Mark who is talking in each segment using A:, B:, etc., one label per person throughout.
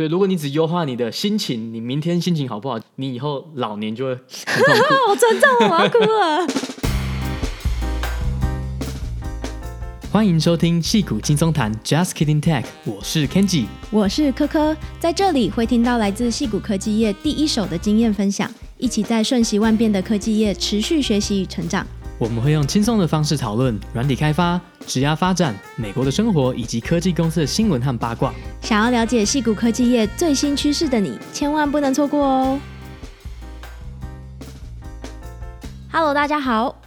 A: 所以如果你只优化你的心情，你明天心情好不好，你以后老年就会很痛苦。
B: 好沉重，我要哭了。
A: 欢迎收听戏骨轻松谈，Just Kidding Tech，我是 Kenji，
B: 我是科科，在这里会听到来自戏骨科技业第一手的经验分享，一起在瞬息万变的科技业持续学习与成长。
A: 我们会用轻松的方式讨论软体开发、职涯发展、美国的生活以及科技公司的新闻和八卦。
B: 想要了解矽谷科技业最新趋势的你，千万不能错过哦！Hello，大家好。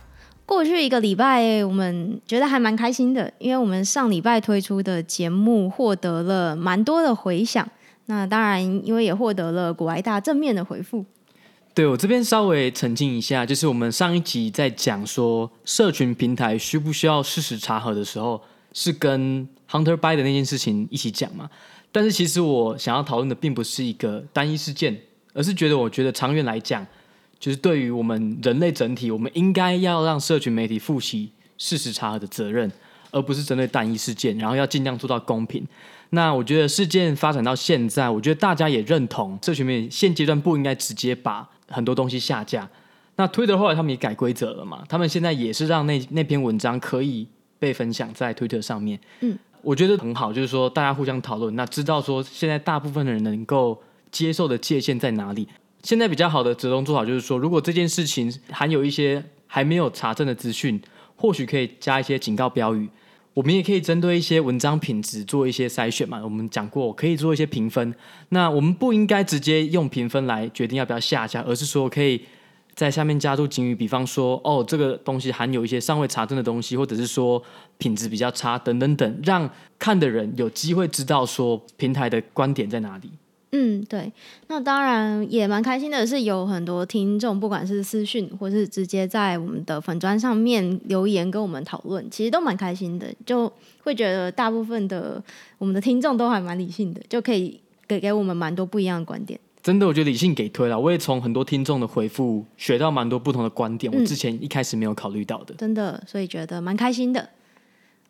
B: 过去一个礼拜，我们觉得还蛮开心的，因为我们上礼拜推出的节目获得了蛮多的回响。那当然，因为也获得了股癌大正面的回复。
A: 对，我这边稍微澄清一下，就是我们上一集在讲说社群平台需不需要事实查核的时候，是跟 Hunter Biden 的那件事情一起讲嘛。但是其实我想要讨论的并不是一个单一事件，而是觉得我觉得长远来讲，就是对于我们人类整体，我们应该要让社群媒体负起事实查核的责任，而不是针对单一事件，然后要尽量做到公平。那我觉得事件发展到现在，我觉得大家也认同，社群媒体现阶段不应该直接把很多东西下架。那 Twitter 后来他们也改规则了嘛？他们现在也是让那那篇文章可以被分享在 Twitter 上面。嗯，我觉得很好，就是说大家互相讨论，那知道说现在大部分的人能够接受的界限在哪里。现在比较好的折中做法就是说，如果这件事情含有一些还没有查证的资讯，或许可以加一些警告标语。我们也可以针对一些文章品质做一些筛选嘛。我们讲过可以做一些评分。那我们不应该直接用评分来决定要不要下架，而是说可以在下面加入警语，比方说哦，这个东西含有一些尚未查证的东西，或者是说品质比较差等等等，让看的人有机会知道说平台的观点在哪里。
B: 嗯，对，那当然也蛮开心的是，有很多听众，不管是私讯或是直接在我们的粉砖上面留言跟我们讨论，其实都蛮开心的，就会觉得大部分的我们的听众都还蛮理性的，就可以给给我们蛮多不一样的观点。
A: 真的，我觉得理性给推了，我也从很多听众的回复学到蛮多不同的观点，我之前一开始没有考虑到的。
B: 嗯，真的，所以觉得蛮开心的。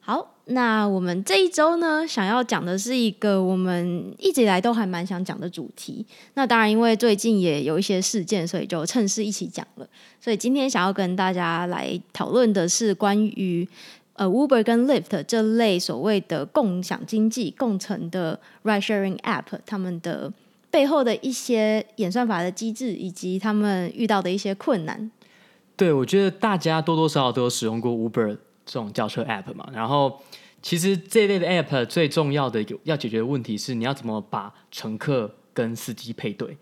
B: 好，那我们这一周呢，想要讲的是一个我们一直以来都还蛮想讲的主题。那当然，因为最近也有一些事件，所以就趁势一起讲了。所以今天想要跟大家来讨论的是关于呃 Uber 跟 Lyft 这类所谓的共享经济、共乘的 ride sharing app，他们的背后的一些演算法的机制，以及他们遇到的一些困难。
A: 对，我觉得大家多多少少都有使用过 Uber。这种叫车 App 嘛，然后其实这类的 App 最重要的要解决的问题是，你要怎么把乘客跟司机配对？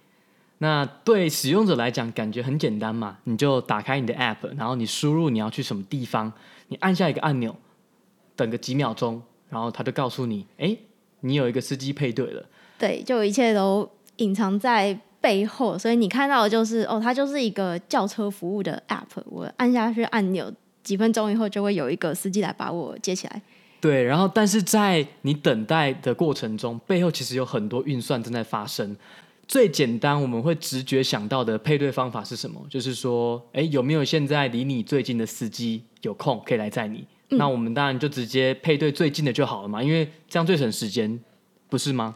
A: 那对使用者来讲，感觉很简单嘛，你就打开你的 App，然后你输入你要去什么地方，你按下一个按钮，等个几秒钟，然后他就告诉你，哎，你有一个司机配对了。
B: 对，就一切都隐藏在背后，所以你看到的就是，哦，它就是一个叫车服务的 App，我按下去按钮。几分钟以后就会有一个司机来把我接起来。
A: 对，然后但是在你等待的过程中，背后其实有很多运算正在发生。最简单我们会直觉想到的配对方法是什么？就是说，哎，有没有现在离你最近的司机有空可以来载你？嗯。那我们当然就直接配对最近的就好了嘛，因为这样最省时间，不是吗？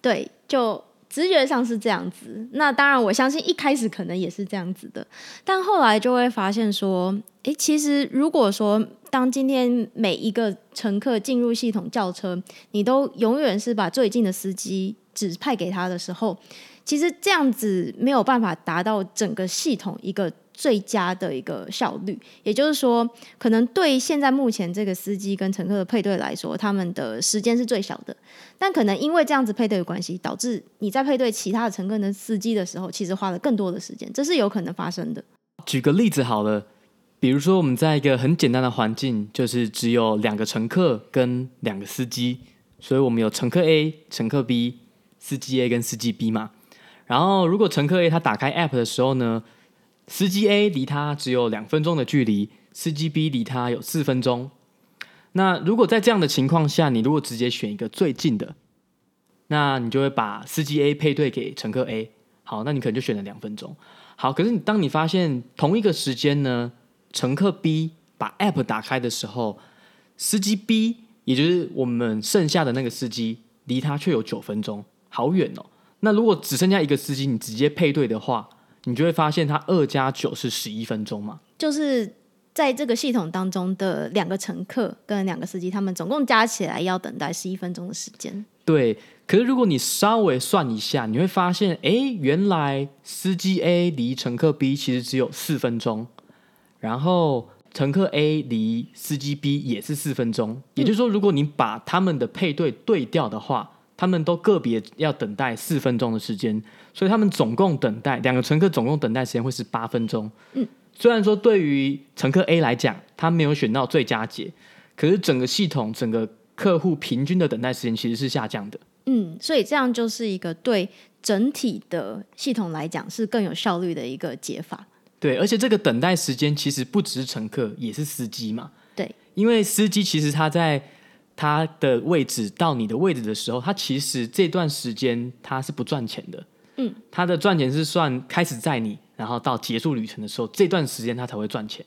B: 对，就。直觉上是这样子，那当然我相信一开始可能也是这样子的，但后来就会发现说，诶，其实如果说当今天每一个乘客进入系统叫车，你都永远是把最近的司机指派给他的时候，其实这样子没有办法达到整个系统一个。最佳的一个效率，也就是说，可能对现在目前这个司机跟乘客的配对来说，他们的时间是最小的。但可能因为这样子配对的关系，导致你在配对其他的乘客跟司机的时候，其实花了更多的时间，这是有可能发生的。
A: 举个例子好了，比如说我们在一个很简单的环境，就是只有两个乘客跟两个司机，所以我们有乘客 A、乘客 B、司机 A 跟司机 B 嘛。然后如果乘客 A 他打开 App 的时候呢，司机 A 离他只有两分钟的距离，司机 B 离他有四分钟。那如果在这样的情况下，你如果直接选一个最近的，那你就会把司机 A 配对给乘客 A。好，那你可能就选了两分钟。好，可是你当你发现同一个时间呢，乘客 B 把 App 打开的时候，司机 B 也就是我们剩下的那个司机，离他却有九分钟。好远哦。那如果只剩下一个司机，你直接配对的话，你就会发现它二加九是十一分钟嘛。
B: 就是在这个系统当中的两个乘客跟两个司机，他们总共加起来要等待十一分钟的时间。
A: 对，可是如果你稍微算一下，你会发现，哎，原来司机 A 离乘客 B 其实只有四分钟，然后乘客 A 离司机 B 也是四分钟。也就是说，如果你把他们的配对对调的话，他们都个别要等待四分钟的时间，所以他们总共等待两个乘客总共等待时间会是八分钟。嗯，虽然说对于乘客 A 来讲，他没有选到最佳解，可是整个系统整个客户平均的等待时间其实是下降的。
B: 嗯，所以这样就是一个对整体的系统来讲是更有效率的一个解法。
A: 对，而且这个等待时间其实不只是乘客，也是司机嘛。
B: 对，
A: 因为司机其实他在。他的位置到你的位置的时候，他其实这段时间他是不赚钱的。嗯，他的赚钱是算开始载你，然后到结束旅程的时候，这段时间他才会赚钱。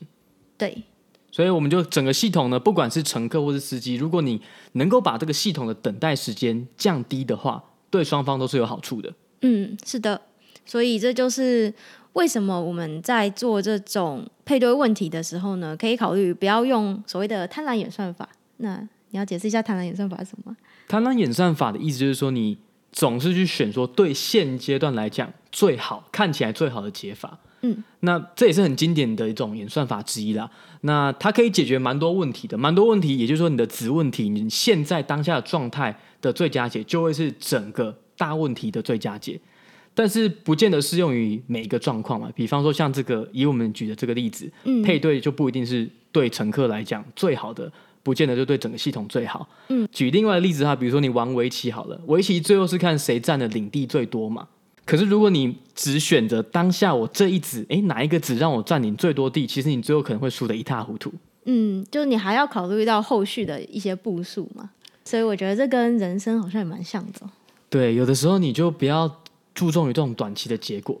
B: 对，
A: 所以我们就整个系统呢，不管是乘客或是司机，如果你能够把这个系统的等待时间降低的话，对双方都是有好处的。
B: 嗯，是的，所以这就是为什么我们在做这种配对问题的时候呢，可以考虑不要用所谓的贪婪演算法。那你要解释一下贪婪演算法是什么？
A: 贪婪演算法的意思就是说，你总是去选说对现阶段来讲最好、看起来最好的解法。嗯，那这也是很经典的一种演算法之一啦。那它可以解决蛮多问题的，蛮多问题，也就是说你的子问题，你现在当下的状态的最佳解，就会是整个大问题的最佳解。但是不见得适用于每一个状况嘛。比方说像这个以我们举的这个例子，嗯，配对就不一定是对乘客来讲最好的。不见得就对整个系统最好。嗯，举另外的例子哈，比如说你玩围棋好了，围棋最后是看谁占的领地最多嘛。可是如果你只选择当下我这一子，诶，哪一个子让我占领最多地，其实你最后可能会输得一塌糊涂。
B: 嗯，就是你还要考虑到后续的一些步数嘛。所以我觉得这跟人生好像也蛮像的。
A: 对，有的时候你就不要注重于这种短期的结果，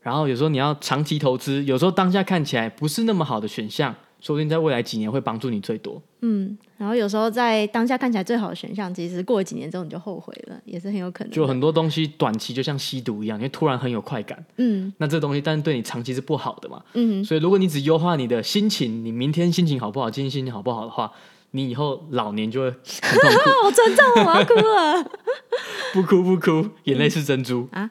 A: 然后有时候你要长期投资，有时候当下看起来不是那么好的选项。说不定在未来几年会帮助你最多。
B: 嗯，然后有时候在当下看起来最好的选项，其实过了几年之后你就后悔了，也是很有可能。
A: 就很多东西短期就像吸毒一样，因为突然很有快感。嗯，那这东西但是对你长期是不好的嘛。嗯，所以如果你只优化你的心情，你明天心情好不好，今天心情好不好的话，你以后老年就会很痛苦。
B: 好沉重，我要哭了。
A: 不哭不哭，眼泪是珍珠、嗯、啊。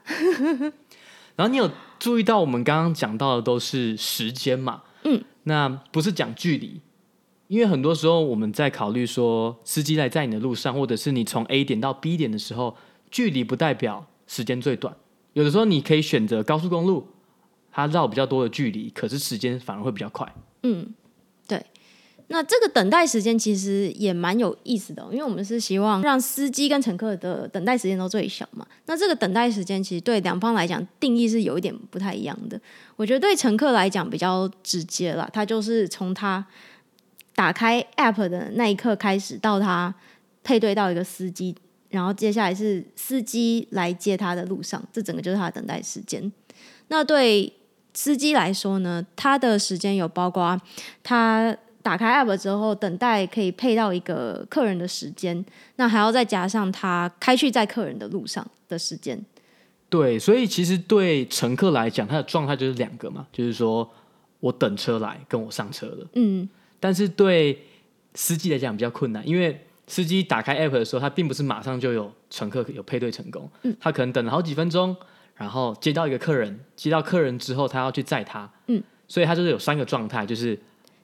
A: 然后你有注意到我们刚刚讲到的都是时间嘛？嗯。那不是讲距离，因为很多时候我们在考虑说司机来在你的路上，或者是你从 A 点到 B 点的时候，距离不代表时间最短。有的时候你可以选择高速公路，它绕比较多的距离，可是时间反而会比较快。嗯。
B: 那这个等待时间其实也蛮有意思的，因为我们是希望让司机跟乘客的等待时间都最小嘛。那这个等待时间其实对两方来讲定义是有一点不太一样的。我觉得对乘客来讲比较直接啦，他就是从他打开 App 的那一刻开始，到他配对到一个司机，然后接下来是司机来接他的路上，这整个就是他的等待时间。那对司机来说呢，他的时间有包括他。打开 App 之后，等待可以配到一个客人的时间，那还要再加上他开去载客人的路上的时间。
A: 对，所以其实对乘客来讲，他的状态就是两个嘛，就是说我等车来，跟我上车了。嗯。但是对司机来讲比较困难，因为司机打开 App 的时候，他并不是马上就有乘客有配对成功，嗯，他可能等了好几分钟，然后接到一个客人，接到客人之后，他要去载他，嗯，所以他就是有三个状态，就是。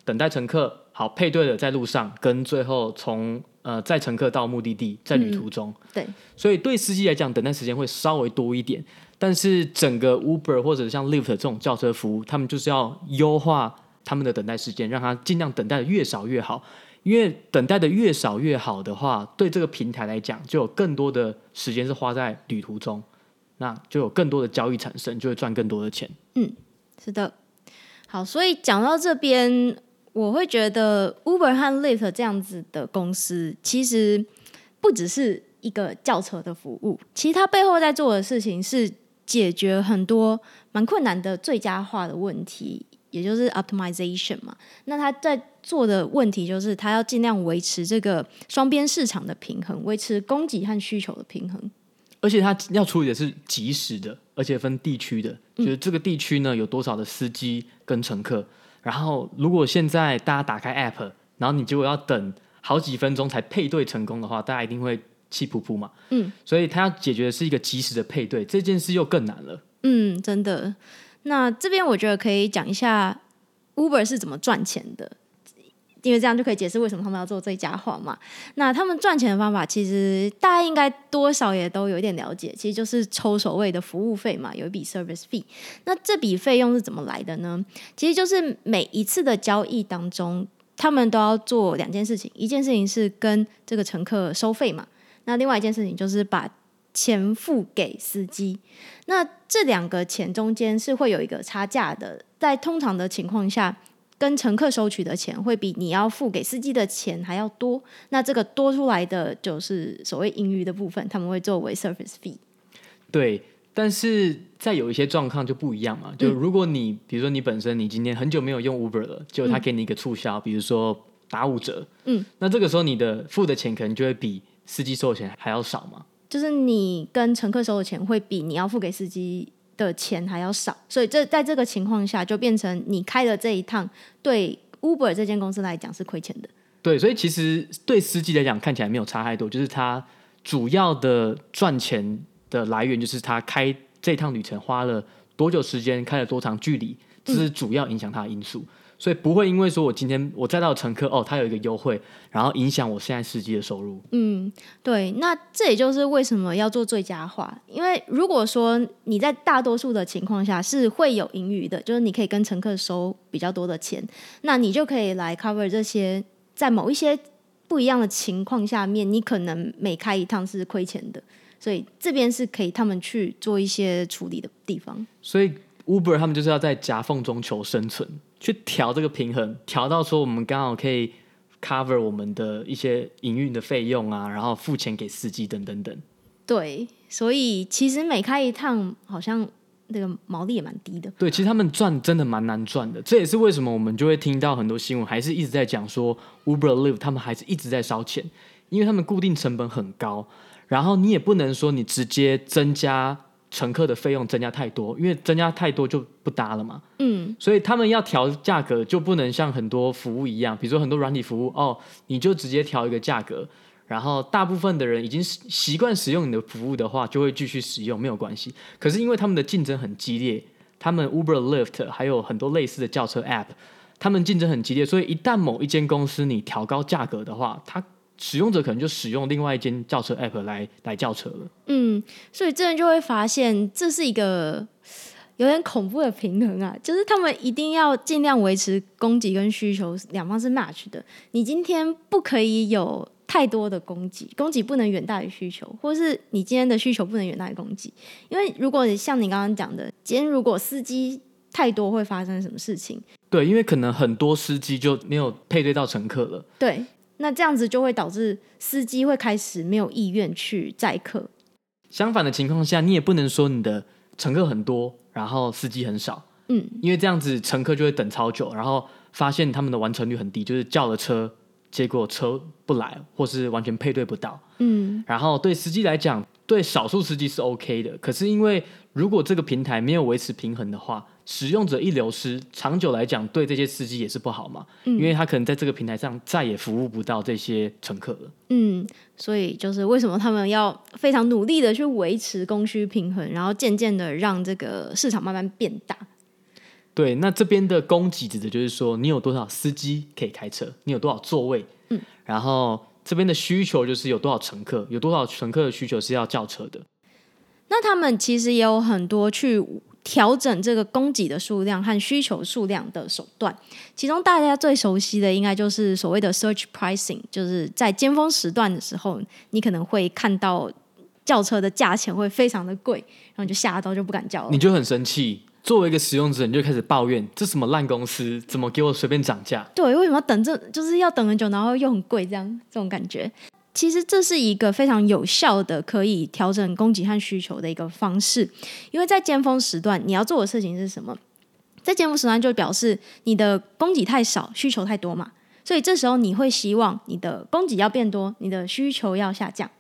A: 等待乘客好配对的在路上，跟最后从呃载乘客到目的地在旅途中，
B: 嗯、对，
A: 所以对司机来讲，等待时间会稍微多一点。但是整个 Uber 或者像 Lyft 这种轿车服务，他们就是要优化他们的等待时间，让他尽量等待的越少越好。因为等待的越少越好的话，对这个平台来讲，就有更多的时间是花在旅途中，那就有更多的交易产生，就会赚更多的钱。
B: 嗯，是的。好，所以讲到这边。我会觉得 Uber 和 Lyft 这样子的公司，其实不只是一个叫车的服务，其实它背后在做的事情是解决很多蛮困难的最佳化的问题，也就是 optimization 嘛。那他在做的问题就是，他要尽量维持这个双边市场的平衡，维持供给和需求的平衡。
A: 而且它要处理的是即时的，而且分地区的，就是这个地区呢有多少的司机跟乘客。然后如果现在大家打开 App，然后你结果要等好几分钟才配对成功的话，大家一定会气噗噗嘛。嗯，所以它要解决的是一个及时的配对，这件事又更难了。
B: 嗯，真的。那这边我觉得可以讲一下 Uber 是怎么赚钱的。因为这样就可以解释为什么他们要做最佳化嘛。那他们赚钱的方法，其实大家应该多少也都有一点了解，其实就是抽所谓的服务费嘛，有一笔 service fee。那这笔费用是怎么来的呢？其实就是每一次的交易当中，他们都要做两件事情，一件事情是跟这个乘客收费嘛，那另外一件事情就是把钱付给司机。那这两个钱中间是会有一个差价的，在通常的情况下。跟乘客收取的钱会比你要付给司机的钱还要多，那这个多出来的就是所谓盈余的部分，他们会作为 service fee。
A: 对，但是在有一些状况就不一样嘛，就如果你、嗯、比如说你本身你今天很久没有用 Uber 了，就他给你一个促销，嗯、比如说打五折，嗯，那这个时候你的付的钱可能就会比司机收的钱还要少嘛，
B: 就是你跟乘客收的钱会比你要付给司机的钱还要少，所以这在这个情况下就变成你开的这一趟对 Uber 这间公司来讲是亏钱的。
A: 对，所以其实对司机来讲看起来没有差太多，就是他主要的赚钱的来源就是他开这趟旅程花了多久时间，开了多长距离，这是主要影响他的因素。嗯所以不会因为说我今天我载到乘客哦，他有一个优惠，然后影响我现在司机的收入。
B: 嗯，对，那这也就是为什么要做最佳化。因为如果说你在大多数的情况下是会有盈余的，就是你可以跟乘客收比较多的钱，那你就可以来 cover 这些在某一些不一样的情况下面，你可能每开一趟是亏钱的。所以这边是可以他们去做一些处理的地方。
A: 所以 Uber 他们就是要在夹缝中求生存。去调这个平衡，调到说我们刚好可以 cover 我们的一些营运的费用啊，然后付钱给司机等等等。
B: 对，所以其实每开一趟好像那个毛利也蛮低的。
A: 对，其实他们赚真的蛮难赚的，这也是为什么我们就会听到很多新闻，还是一直在讲说 Uber、Live 他们还是一直在烧钱，因为他们固定成本很高，然后你也不能说你直接增加。乘客的费用增加太多，因为增加太多就不搭了嘛。嗯，所以他们要调价格，就不能像很多服务一样，比如说很多软体服务哦，你就直接调一个价格，然后大部分的人已经习惯使用你的服务的话，就会继续使用，没有关系。可是因为他们的竞争很激烈，他们 Uber、Lyft 还有很多类似的轿车 App，他们竞争很激烈，所以一旦某一间公司你调高价格的话，它使用者可能就使用另外一间轿车 app 来来叫车了。
B: 嗯，所以这人就会发现这是一个有点恐怖的平衡啊，就是他们一定要尽量维持供给跟需求两方是 match 的。你今天不可以有太多的供给，供给不能远大于需求，或是你今天的需求不能远大于供给。因为如果像你刚刚讲的，今天如果司机太多，会发生什么事情？
A: 对，因为可能很多司机就没有配对到乘客了。
B: 对。那这样子就会导致司机会开始没有意愿去载客。
A: 相反的情况下，你也不能说你的乘客很多，然后司机很少。嗯，因为这样子乘客就会等超久，然后发现他们的完成率很低，就是叫了车，结果车不来，或是完全配对不到。嗯，然后对司机来讲，对少数司机是 OK 的，可是因为如果这个平台没有维持平衡的话。使用者一流失，长久来讲对这些司机也是不好嘛，嗯，因为他可能在这个平台上再也服务不到这些乘客了。
B: 嗯，所以就是为什么他们要非常努力的去维持供需平衡，然后渐渐的让这个市场慢慢变大。
A: 对，那这边的供给指的就是说你有多少司机可以开车，你有多少座位，嗯，然后这边的需求就是有多少乘客，有多少乘客的需求是要叫车的。
B: 那他们其实也有很多去。调整这个供给的数量和需求数量的手段，其中大家最熟悉的应该就是所谓的 search pricing，就是在尖峰时段的时候，你可能会看到轿车的价钱会非常的贵，然后你就吓到就不敢叫了。
A: 你就很生气，作为一个使用者，你就开始抱怨这什么烂公司，怎么给我随便涨价？
B: 对，为什么要等这，就是要等很久，然后又很贵，这样这种感觉。其实这是一个非常有效的可以调整供给和需求的一个方式，因为在尖峰时段，你要做的事情是什么？在尖峰时段就表示你的供给太少，需求太多嘛，所以这时候你会希望你的供给要变多，你的需求要下降。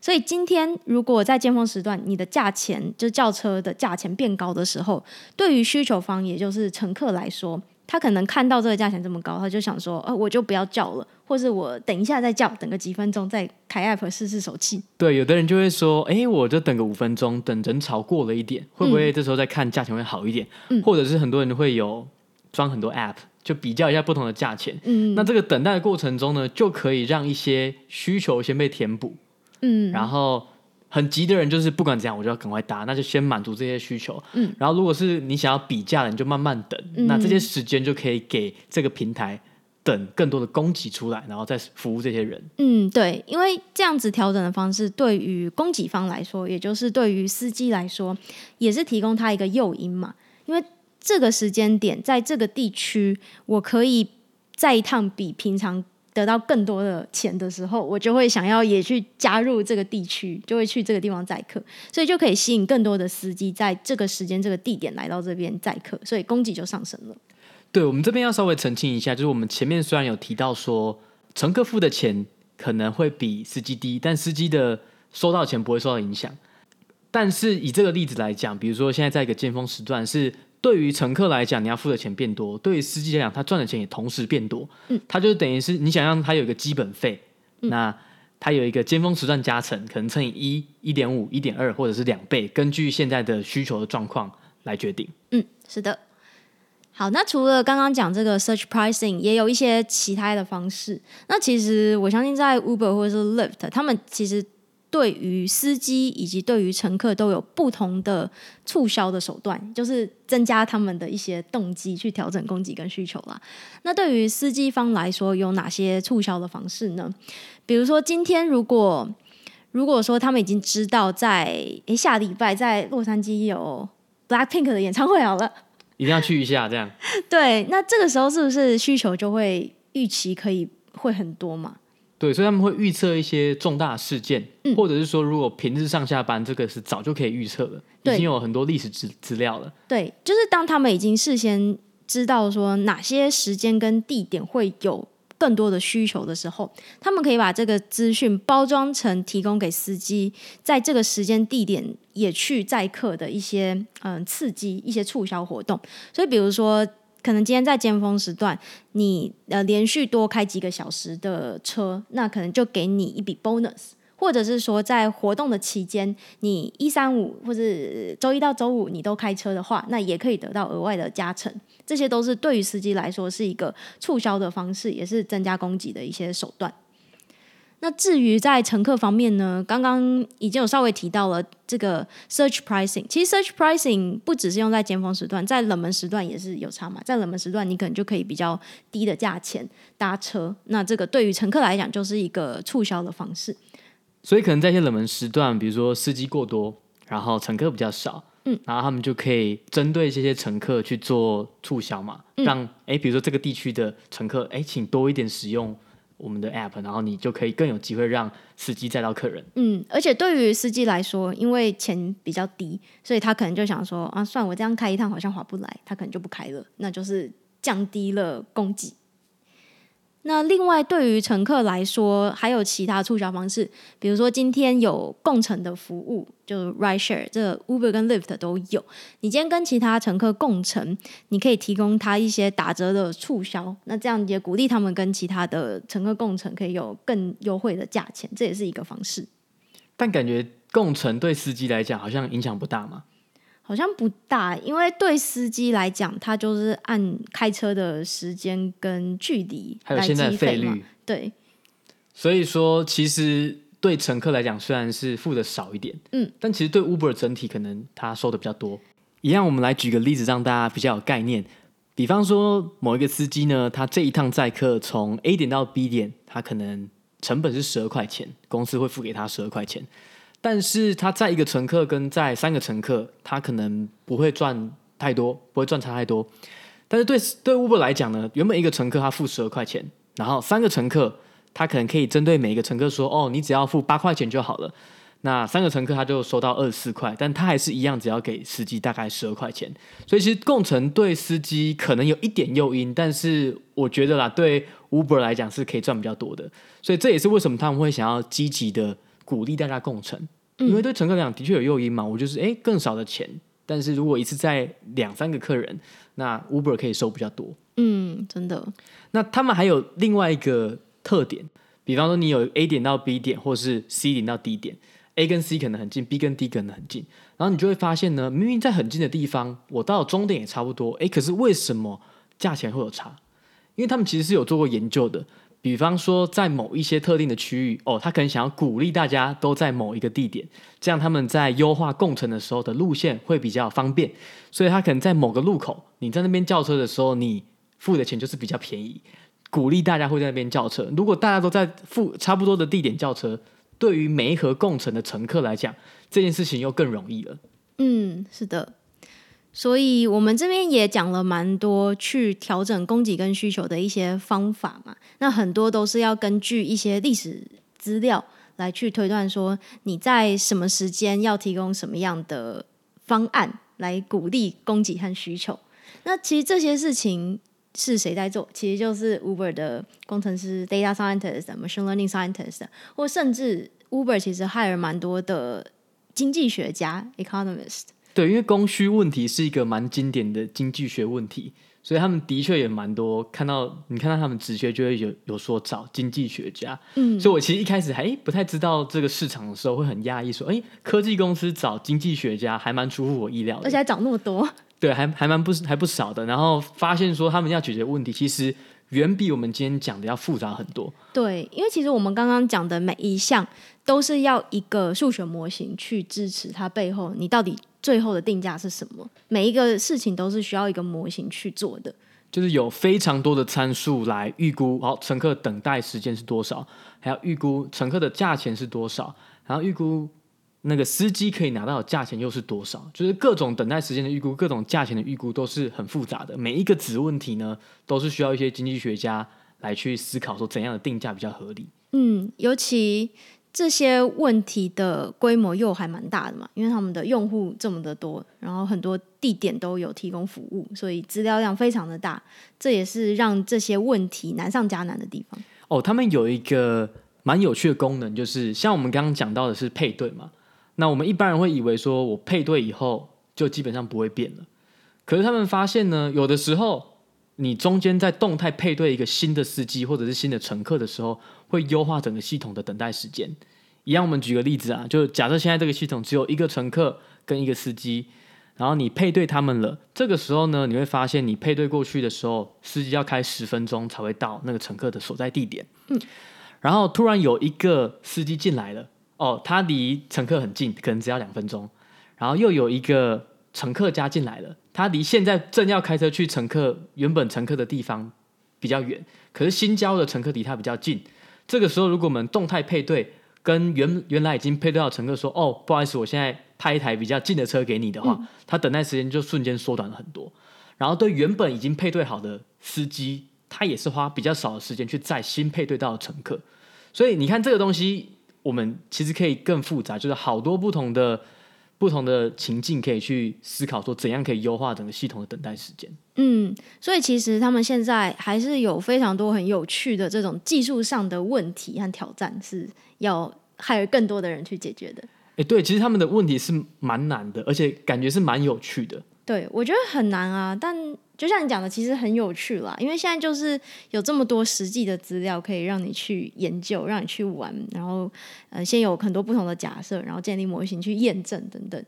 B: 所以今天如果在尖峰时段，你的价钱就轿车的价钱变高的时候，对于需求方，也就是乘客来说，他可能看到这个价钱这么高，他就想说，呃，我就不要叫了，或是我等一下再叫，等个几分钟再开 app 试试手气。
A: 对，有的人就会说，哎，我就等个五分钟，等人潮过了一点，会不会这时候再看价钱会好一点？嗯，或者是很多人会有装很多 app。就比较一下不同的价钱，嗯，那这个等待的过程中呢，就可以让一些需求先被填补，嗯，然后很急的人就是不管怎样，我就要赶快搭，那就先满足这些需求，嗯，然后如果是你想要比价的，你就慢慢等，嗯，那这些时间就可以给这个平台等更多的供给出来，然后再服务这些人，
B: 嗯，对，因为这样子调整的方式，对于供给方来说，也就是对于司机来说，也是提供他一个诱因嘛，因为。这个时间点，在这个地区，我可以再一趟比平常得到更多的钱的时候，我就会想要也去加入这个地区，就会去这个地方载客，所以就可以吸引更多的司机在这个时间、这个地点来到这边载客，所以供给就上升了。
A: 对，我们这边要稍微澄清一下，就是我们前面虽然有提到说，乘客付的钱可能会比司机低，但司机的收到钱不会受到影响。但是以这个例子来讲，比如说现在在一个尖峰时段是。对于乘客来讲，你要付的钱变多；对于司机来讲，他赚的钱也同时变多。嗯，他就等于是你想象他有一个基本费，嗯、那他有一个尖峰时段加成，可能乘以一、一点五、一点二，或者是两倍，根据现在的需求的状况来决定。
B: 嗯，是的。好，那除了刚刚讲这个 search pricing，也有一些其他的方式。那其实我相信，在 Uber 或者是 Lyft，他们其实。对于司机以及对于乘客都有不同的促销的手段，就是增加他们的一些动机去调整供给跟需求啦。那对于司机方来说，有哪些促销的方式呢？比如说，今天如果如果说他们已经知道在诶下礼拜在洛杉矶有 Blackpink 的演唱会好了，
A: 一定要去一下，这样。
B: 对，那这个时候是不是需求就会预期可以会很多嘛？
A: 对，所以他们会预测一些重大事件，嗯、或者是说，如果平日上下班，这个是早就可以预测了，对已经有很多历史资资料了。
B: 对，就是当他们已经事先知道说哪些时间跟地点会有更多的需求的时候，他们可以把这个资讯包装成提供给司机，在这个时间地点也去载客的一些嗯、呃、刺激、一些促销活动。所以，比如说。可能今天在尖峰时段，你呃连续多开几个小时的车，那可能就给你一笔 bonus，或者是说在活动的期间，你一三五或者周一到周五你都开车的话，那也可以得到额外的加成。这些都是对于司机来说是一个促销的方式，也是增加供给的一些手段。那至于在乘客方面呢，刚刚已经有稍微提到了这个 search pricing。其实 search pricing 不只是用在尖峰时段，在冷门时段也是有差嘛。在冷门时段，你可能就可以比较低的价钱搭车。那这个对于乘客来讲，就是一个促销的方式。
A: 所以可能在一些冷门时段，比如说司机过多，然后乘客比较少，嗯，然后他们就可以针对这些乘客去做促销嘛，嗯、让哎，比如说这个地区的乘客，哎，请多一点使用。我们的 app，然后你就可以更有机会让司机载到客人。嗯，
B: 而且对于司机来说，因为钱比较低，所以他可能就想说啊，算我这样开一趟好像划不来，他可能就不开了，那就是降低了供给。那另外，对于乘客来说，还有其他促销方式，比如说今天有共乘的服务，就 Ride Share，这 Uber 跟 Lyft 都有。你今天跟其他乘客共乘，你可以提供他一些打折的促销，那这样也鼓励他们跟其他的乘客共乘，可以有更优惠的价钱，这也是一个方式。
A: 但感觉共乘对司机来讲好像影响不大嘛？
B: 好像不大，因为对司机来讲，他就是按开车的时间跟距离，
A: 还有现在的费率，
B: 对。
A: 所以说，其实对乘客来讲，虽然是付的少一点，嗯，但其实对 Uber 整体可能他收的比较多。一样，我们来举个例子，让大家比较有概念。比方说，某一个司机呢，他这一趟载客从 A 点到 B 点，他可能成本是十二块钱，公司会付给他十二块钱。但是他载一个乘客跟载三个乘客，他可能不会赚太多，不会赚差太多。但是对对 Uber 来讲呢，原本一个乘客他付十二块钱，然后三个乘客他可能可以针对每一个乘客说，哦，你只要付八块钱就好了。那三个乘客他就收到二十四块，但他还是一样，只要给司机大概十二块钱。所以其实共乘对司机可能有一点诱因，但是我觉得啦，对 Uber 来讲是可以赚比较多的。所以这也是为什么他们会想要积极的。鼓励大家共乘，因为对乘客来讲的确有诱因嘛。我就是哎更少的钱，但是如果一次载两三个客人，那 Uber 可以收比较多。
B: 嗯，真的。
A: 那他们还有另外一个特点，比方说你有 A 点到 B 点，或是 C 点到 D 点，A 跟 C 可能很近，B 跟 D 可能很近，然后你就会发现呢，明明在很近的地方，我到了终点也差不多，哎，可是为什么价钱会有差？因为他们其实是有做过研究的。比方说，在某一些特定的区域，哦，他可能想要鼓励大家都在某一个地点，这样他们在优化共乘的时候的路线会比较方便。所以，他可能在某个路口，你在那边叫车的时候，你付的钱就是比较便宜，鼓励大家会在那边叫车。如果大家都在付差不多的地点叫车，对于每一和共乘的乘客来讲，这件事情又更容易了。
B: 嗯，是的。所以我们这边也讲了蛮多去调整供给跟需求的一些方法嘛，那很多都是要根据一些历史资料来去推断，说你在什么时间要提供什么样的方案来鼓励供给和需求。那其实这些事情是谁在做？其实就是 Uber 的工程师、Data Scientist、Machine Learning Scientist，或甚至 Uber 其实 hire 蛮多的经济学家、Economist。
A: 对，因为供需问题是一个蛮经典的经济学问题，所以他们的确也蛮多。看到你看到他们直觉就会有有说找经济学家，嗯，所以我其实一开始还不太知道这个市场的时候，会很讶异说，哎，科技公司找经济学家还蛮出乎我意料的，
B: 而且还找那么多，
A: 对，还还蛮不还不少的。然后发现说他们要解决问题，其实远比我们今天讲的要复杂很多。
B: 对，因为其实我们刚刚讲的每一项都是要一个数学模型去支持它背后，你到底。最后的定价是什么？每一个事情都是需要一个模型去做的，
A: 就是有非常多的参数来预估，好，乘客等待时间是多少，还要预估乘客的价钱是多少，然后预估那个司机可以拿到的价钱又是多少，就是各种等待时间的预估，各种价钱的预估都是很复杂的。每一个子问题呢，都是需要一些经济学家来去思考，说怎样的定价比较合理。
B: 嗯，尤其。这些问题的规模又还蛮大的嘛，因为他们的用户这么的多，然后很多地点都有提供服务，所以资料量非常的大，这也是让这些问题难上加难的地方。
A: 哦，他们有一个蛮有趣的功能，就是像我们刚刚讲到的是配对嘛，那我们一般人会以为说我配对以后就基本上不会变了，可是他们发现呢，有的时候。你中间在动态配对一个新的司机或者是新的乘客的时候，会优化整个系统的等待时间。一样，我们举个例子啊，就假设现在这个系统只有一个乘客跟一个司机，然后你配对他们了，这个时候呢，你会发现你配对过去的时候，司机要开十分钟才会到那个乘客的所在地点。嗯，然后突然有一个司机进来了，哦，他离乘客很近，可能只要两分钟，然后又有一个乘客加进来了。他离现在正要开车去乘客原本乘客的地方比较远，可是新交的乘客离他比较近。这个时候，如果我们动态配对，跟原原来已经配对到乘客说：“哦，不好意思，我现在派一台比较近的车给你的话，嗯、他等待时间就瞬间缩短了很多。然后对原本已经配对好的司机，他也是花比较少的时间去载新配对到的乘客。所以你看这个东西，我们其实可以更复杂，就是好多不同的。不同的情境可以去思考，说怎样可以优化整个系统的等待时间。
B: 嗯，所以其实他们现在还是有非常多很有趣的这种技术上的问题和挑战，是要还有更多的人去解决的。
A: 哎，对，其实他们的问题是蛮难的，而且感觉是蛮有趣的。
B: 对，我觉得很难啊，但就像你讲的，其实很有趣啦。因为现在就是有这么多实际的资料可以让你去研究，让你去玩，然后呃，先有很多不同的假设，然后建立模型去验证等等。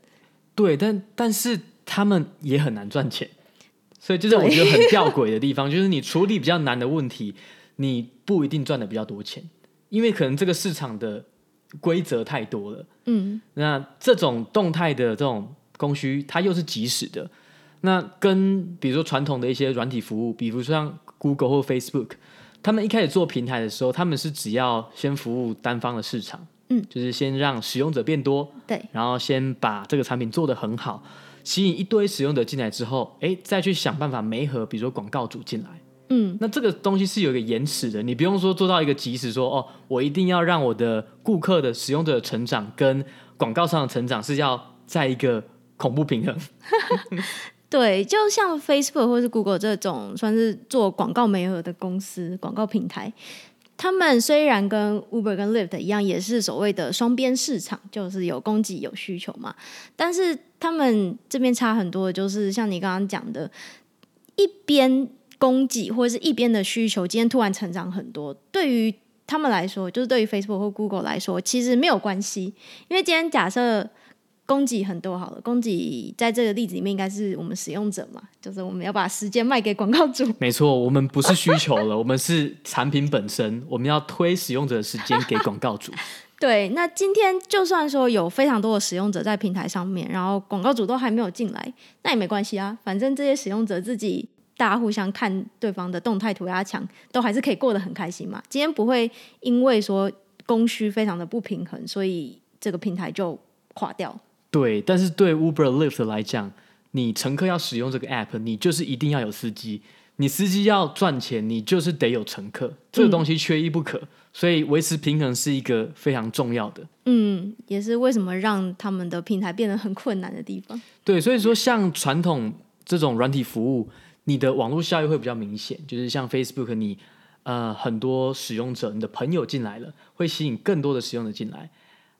A: 对，但但是他们也很难赚钱，所以就是我觉得 很吊诡的地方，就是你处理比较难的问题，你不一定赚的比较多钱，因为可能这个市场的规则太多了。嗯，那这种动态的这种。供需它又是即时的，那跟比如说传统的一些软体服务，比如说像 Google 或 Facebook，他们一开始做平台的时候，他们是只要先服务单方的市场，嗯，就是先让使用者变多，
B: 对，
A: 然后先把这个产品做得很好，吸引一堆使用者进来之后，哎，再去想办法媒合，比如说广告主进来，嗯，那这个东西是有一个延迟的，你不用说做到一个即时说，哦，我一定要让我的顾客的使用者的成长跟广告上的成长是要在一个。恐怖平衡，
B: 对，就像 Facebook 或是 Google 这种算是做广告媒合的公司、广告平台，他们虽然跟 Uber 跟 Lyft 一样，也是所谓的双边市场，就是有供给有需求嘛。但是他们这边差很多，就是像你刚刚讲的，一边供给或者是一边的需求，今天突然成长很多，对于他们来说，就是对于 Facebook 或 Google 来说，其实没有关系，因为今天假设。供给很多好了，供给在这个例子里面应该是我们使用者嘛，就是我们要把时间卖给广告主。
A: 没错，我们不是需求了，我们是产品本身，我们要推使用者的时间给广告主。
B: 对，那今天就算说有非常多的使用者在平台上面，然后广告主都还没有进来，那也没关系啊，反正这些使用者自己大家互相看对方的动态涂鸦墙，都还是可以过得很开心嘛。今天不会因为说供需非常的不平衡，所以这个平台就垮掉。
A: 对，但是对 Uber、Lyft 来讲，你乘客要使用这个 app，你就是一定要有司机。你司机要赚钱，你就是得有乘客，这个东西缺一不可。嗯、所以维持平衡是一个非常重要的。
B: 嗯，也是为什么让他们的平台变得很困难的地方。
A: 对，所以说像传统这种软体服务，你的网络效益会比较明显，就是像 Facebook，你呃很多使用者，你的朋友进来了，会吸引更多的使用者进来，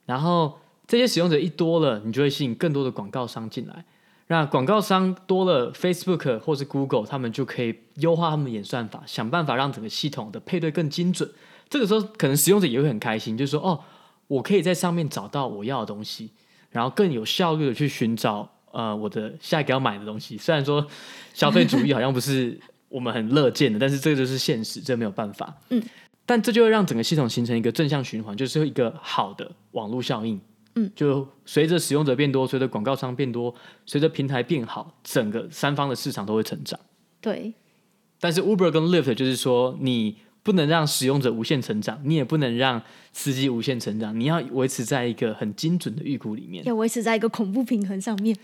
A: 然后。这些使用者一多了，你就会吸引更多的广告商进来。那广告商多了，Facebook 或是 Google，他们就可以优化他们的演算法，想办法让整个系统的配对更精准。这个时候，可能使用者也会很开心，就是说，哦，我可以在上面找到我要的东西，然后更有效率的去寻找呃我的下一个要买的东西。虽然说消费主义好像不是我们很乐见的，但是这个就是现实，这没有办法。嗯，但这就会让整个系统形成一个正向循环，就是一个好的网络效应。嗯，就随着使用者变多，随着广告商变多，随着平台变好，整个三方的市场都会成长。
B: 对。
A: 但是 Uber 跟 Lyft 就是说，你不能让使用者无限成长，你也不能让司机无限成长，你要维持在一个很精准的预估里面，
B: 要维持在一个恐怖平衡上面。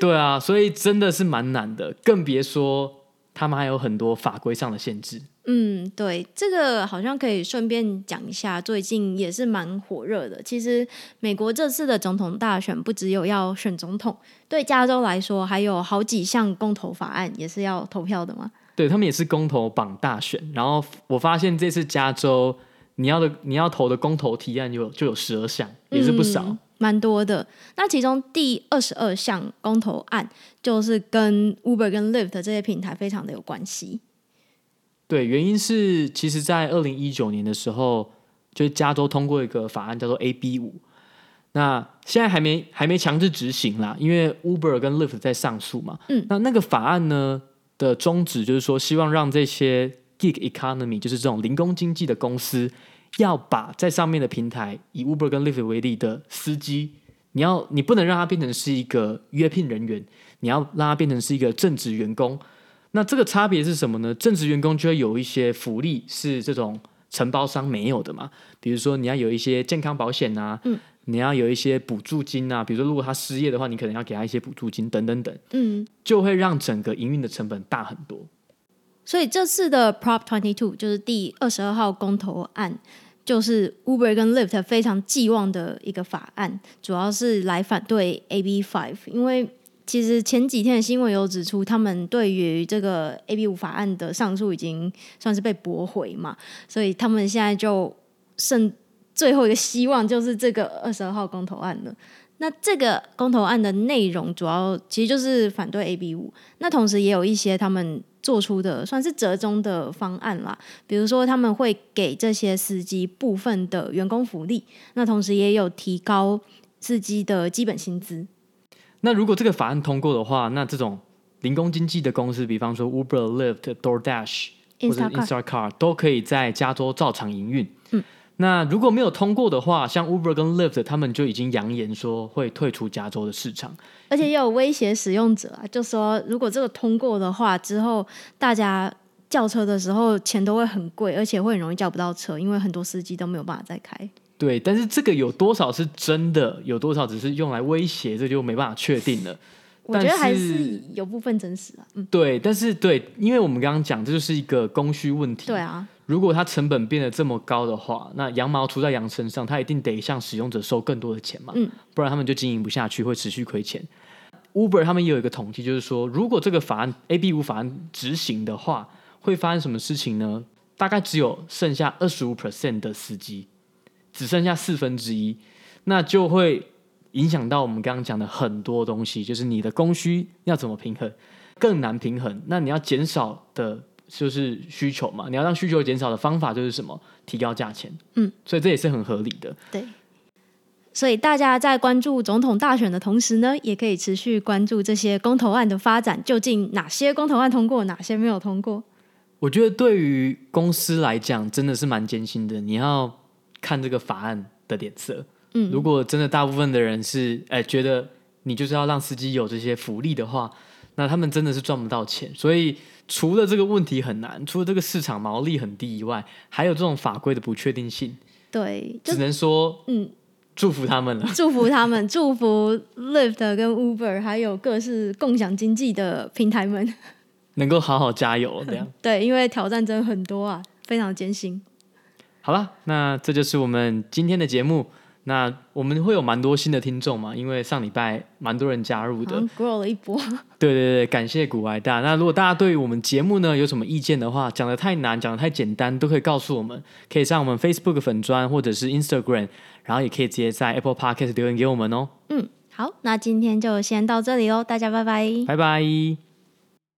A: 对啊，所以真的是蛮难的，更别说他们还有很多法规上的限制。
B: 嗯，对，这个好像可以顺便讲一下，最近也是蛮火热的。其实美国这次的总统大选不只有要选总统，对加州来说还有好几项公投法案也是要投票的嘛。
A: 对，他们也是公投榜大选，然后我发现这次加州你要的你要投的公投提案就有就有十二项，也是不少，嗯，
B: 蛮多的。那其中第二十二项公投案就是跟 Uber 跟 Lyft 这些平台非常的有关系。
A: 对，原因是其实，在二零一九年的时候，就是加州通过一个法案，叫做 AB 五。那现在还没还没强制执行啦，因为 Uber 跟 Lyft 在上诉嘛。嗯。那那个法案呢的宗旨就是说，希望让这些 Gig Economy，就是这种零工经济的公司，要把在上面的平台，以 Uber 跟 Lyft 为例的司机，你要你不能让他变成是一个约聘人员，你要让他变成是一个正职员工。那这个差别是什么呢？正职员工就会有一些福利是这种承包商没有的嘛，比如说你要有一些健康保险啊，嗯，你要有一些补助金啊，比如说如果他失业的话，你可能要给他一些补助金等等等，嗯，就会让整个营运的成本大很多。
B: 所以这次的 Prop Twenty Two 就是第二十二号公投案，就是 Uber 跟 Lyft 非常寄望的一个法案，主要是来反对 AB Five，因为。其实前几天的新闻有指出，他们对于这个 AB 五法案的上诉已经算是被驳回嘛，所以他们现在就剩最后一个希望，就是这个二十二号公投案了。那这个公投案的内容主要其实就是反对 AB 五，那同时也有一些他们做出的算是折中的方案啦，比如说他们会给这些司机部分的员工福利，那同时也有提高司机的基本薪资。
A: 那如果这个法案通过的话，那这种零工经济的公司，比方说 Uber、Lyft、DoorDash 或者 Instacart 都可以在加州照常营运。嗯，那如果没有通过的话，像 Uber 跟 Lyft 他们就已经扬言说会退出加州的市场，
B: 而且也有威胁使用者啊，就说如果这个通过的话，之后大家叫车的时候钱都会很贵，而且会很容易叫不到车，因为很多司机都没有办法再开。
A: 对，但是这个有多少是真的，有多少只是用来威胁，这就没办法确定了。
B: 我觉得还是有部分真实啊。嗯，
A: 对，但是对，因为我们刚刚讲，这就是一个供需问题。
B: 对啊，
A: 如果它成本变得这么高的话，那羊毛出在羊身上，它一定得向使用者收更多的钱嘛。嗯，不然他们就经营不下去，会持续亏钱。Uber 他们也有一个统计，就是说，如果这个法案 AB 五法案执行的话，会发生什么事情呢？大概只有剩下二十五 percent 的司机，只剩下四分之一，那就会影响到我们刚刚讲的很多东西，就是你的供需要怎么平衡，更难平衡。那你要减少的就是需求嘛，你要让需求减少的方法就是什么？提高价钱。
B: 嗯，
A: 所以这也是很合理的。
B: 对。所以大家在关注总统大选的同时呢，也可以持续关注这些公投案的发展，究竟哪些公投案通过，哪些没有通过？
A: 我觉得对于公司来讲，真的是蛮艰辛的。你要看这个法案的脸色。嗯，如果真的大部分的人是哎觉得你就是要让司机有这些福利的话，那他们真的是赚不到钱。所以除了这个问题很难，除了这个市场毛利很低以外，还有这种法规的不确定性。
B: 对，
A: 只能说嗯。祝福他们了，
B: 祝福他们，祝福 Lyft 跟 Uber，还有各式共享经济的平台们，
A: 能够好好加油。这样
B: 对，因为挑战真的很多啊，非常艰辛。
A: 好了，那这就是我们今天的节目。那我们会有蛮多新的听众嘛？因为上礼拜蛮多人加入的
B: ，grow 了一波。
A: 对对对，感谢股癌大。那如果大家对于我们节目呢有什么意见的话，讲的太难，讲的太简单，都可以告诉我们，可以上我们 Facebook 粉专或者是 Instagram，然后也可以直接在 Apple Podcast 留言给我们哦。
B: 嗯，好，那今天就先到这里喽，大家拜拜，
A: 拜拜。